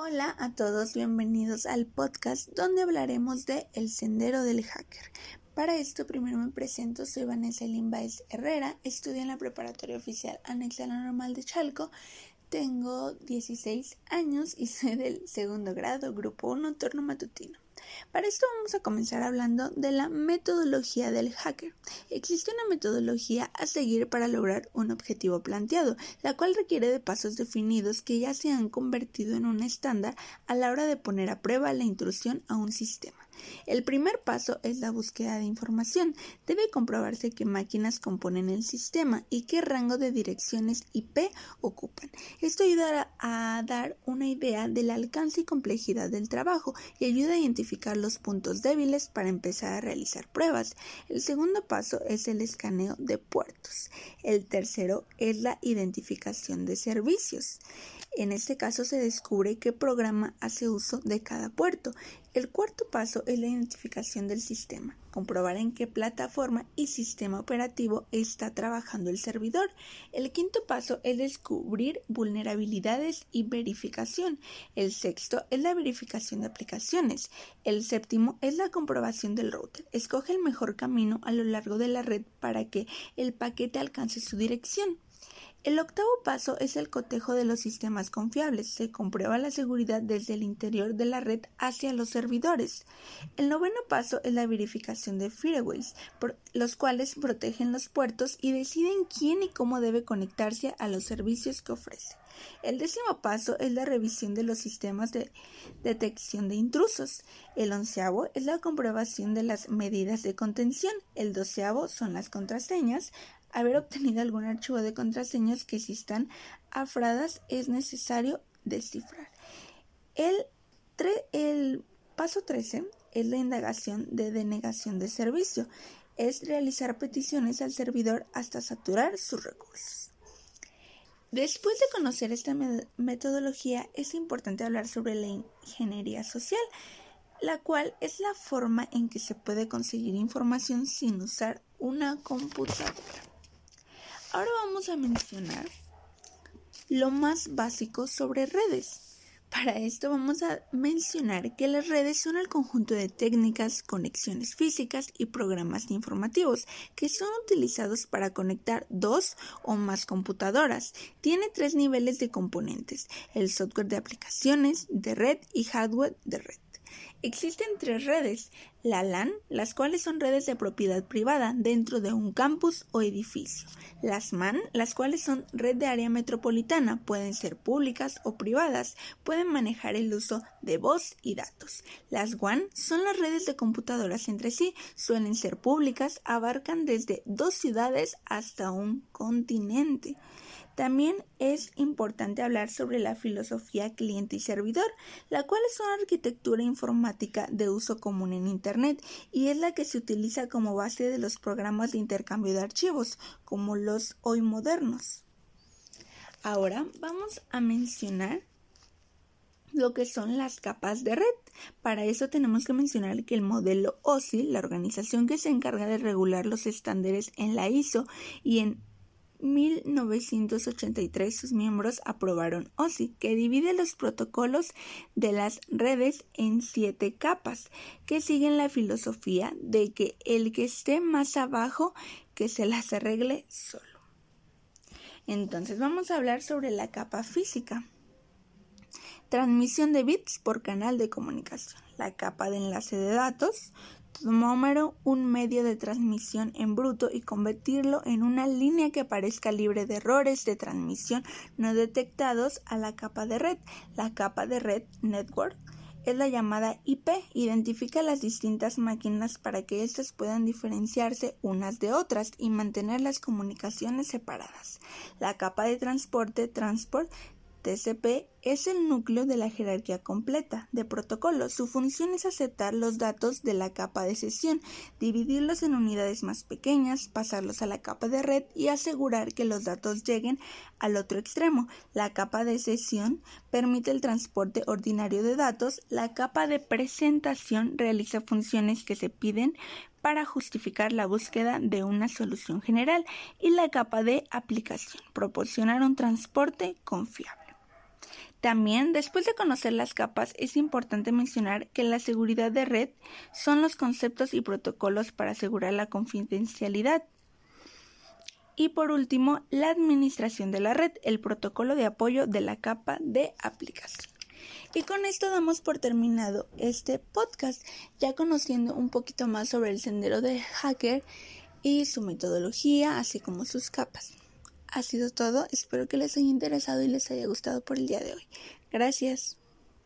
Hola a todos, bienvenidos al podcast donde hablaremos de El Sendero del Hacker. Para esto primero me presento, soy Vanessa Limbaez Herrera, estudio en la preparatoria oficial anexa a la normal de Chalco, tengo 16 años y soy del segundo grado, grupo 1, turno matutino. Para esto vamos a comenzar hablando de la metodología del hacker. Existe una metodología a seguir para lograr un objetivo planteado, la cual requiere de pasos definidos que ya se han convertido en un estándar a la hora de poner a prueba la intrusión a un sistema. El primer paso es la búsqueda de información. Debe comprobarse qué máquinas componen el sistema y qué rango de direcciones IP ocupan. Esto ayudará a dar una idea del alcance y complejidad del trabajo y ayuda a identificar los puntos débiles para empezar a realizar pruebas. El segundo paso es el escaneo de puertos. El tercero es la identificación de servicios. En este caso se descubre qué programa hace uso de cada puerto. El cuarto paso es la identificación del sistema, comprobar en qué plataforma y sistema operativo está trabajando el servidor. El quinto paso es descubrir vulnerabilidades y verificación. El sexto es la verificación de aplicaciones. El séptimo es la comprobación del router. Escoge el mejor camino a lo largo de la red para que el paquete alcance su dirección. El octavo paso es el cotejo de los sistemas confiables. Se comprueba la seguridad desde el interior de la red hacia los servidores. El noveno paso es la verificación de firewalls, los cuales protegen los puertos y deciden quién y cómo debe conectarse a los servicios que ofrece. El décimo paso es la revisión de los sistemas de detección de intrusos. El onceavo es la comprobación de las medidas de contención. El doceavo son las contraseñas haber obtenido algún archivo de contraseñas que si están afradas es necesario descifrar. El, el paso 13 es la indagación de denegación de servicio. Es realizar peticiones al servidor hasta saturar sus recursos. Después de conocer esta metodología, es importante hablar sobre la ingeniería social, la cual es la forma en que se puede conseguir información sin usar una computadora. Ahora vamos a mencionar lo más básico sobre redes. Para esto vamos a mencionar que las redes son el conjunto de técnicas, conexiones físicas y programas informativos que son utilizados para conectar dos o más computadoras. Tiene tres niveles de componentes, el software de aplicaciones, de red y hardware de red. Existen tres redes, la LAN, las cuales son redes de propiedad privada dentro de un campus o edificio, las MAN, las cuales son red de área metropolitana, pueden ser públicas o privadas, pueden manejar el uso de voz y datos. Las WAN son las redes de computadoras entre sí, suelen ser públicas, abarcan desde dos ciudades hasta un continente. También es importante hablar sobre la filosofía cliente y servidor, la cual es una arquitectura informática de uso común en Internet y es la que se utiliza como base de los programas de intercambio de archivos, como los hoy modernos. Ahora vamos a mencionar lo que son las capas de red. Para eso tenemos que mencionar que el modelo OSI, la organización que se encarga de regular los estándares en la ISO y en 1983 sus miembros aprobaron OSI, que divide los protocolos de las redes en siete capas, que siguen la filosofía de que el que esté más abajo que se las arregle solo. Entonces vamos a hablar sobre la capa física. Transmisión de bits por canal de comunicación. La capa de enlace de datos un medio de transmisión en bruto y convertirlo en una línea que parezca libre de errores de transmisión no detectados a la capa de red. La capa de red network es la llamada IP, identifica las distintas máquinas para que éstas puedan diferenciarse unas de otras y mantener las comunicaciones separadas. La capa de transporte transport TCP es el núcleo de la jerarquía completa de protocolos. Su función es aceptar los datos de la capa de sesión, dividirlos en unidades más pequeñas, pasarlos a la capa de red y asegurar que los datos lleguen al otro extremo. La capa de sesión permite el transporte ordinario de datos. La capa de presentación realiza funciones que se piden para justificar la búsqueda de una solución general y la capa de aplicación proporcionar un transporte confiable. También, después de conocer las capas, es importante mencionar que la seguridad de red son los conceptos y protocolos para asegurar la confidencialidad. Y por último, la administración de la red, el protocolo de apoyo de la capa de aplicación. Y con esto damos por terminado este podcast, ya conociendo un poquito más sobre el sendero de hacker y su metodología, así como sus capas. Ha sido todo, espero que les haya interesado y les haya gustado por el día de hoy. Gracias.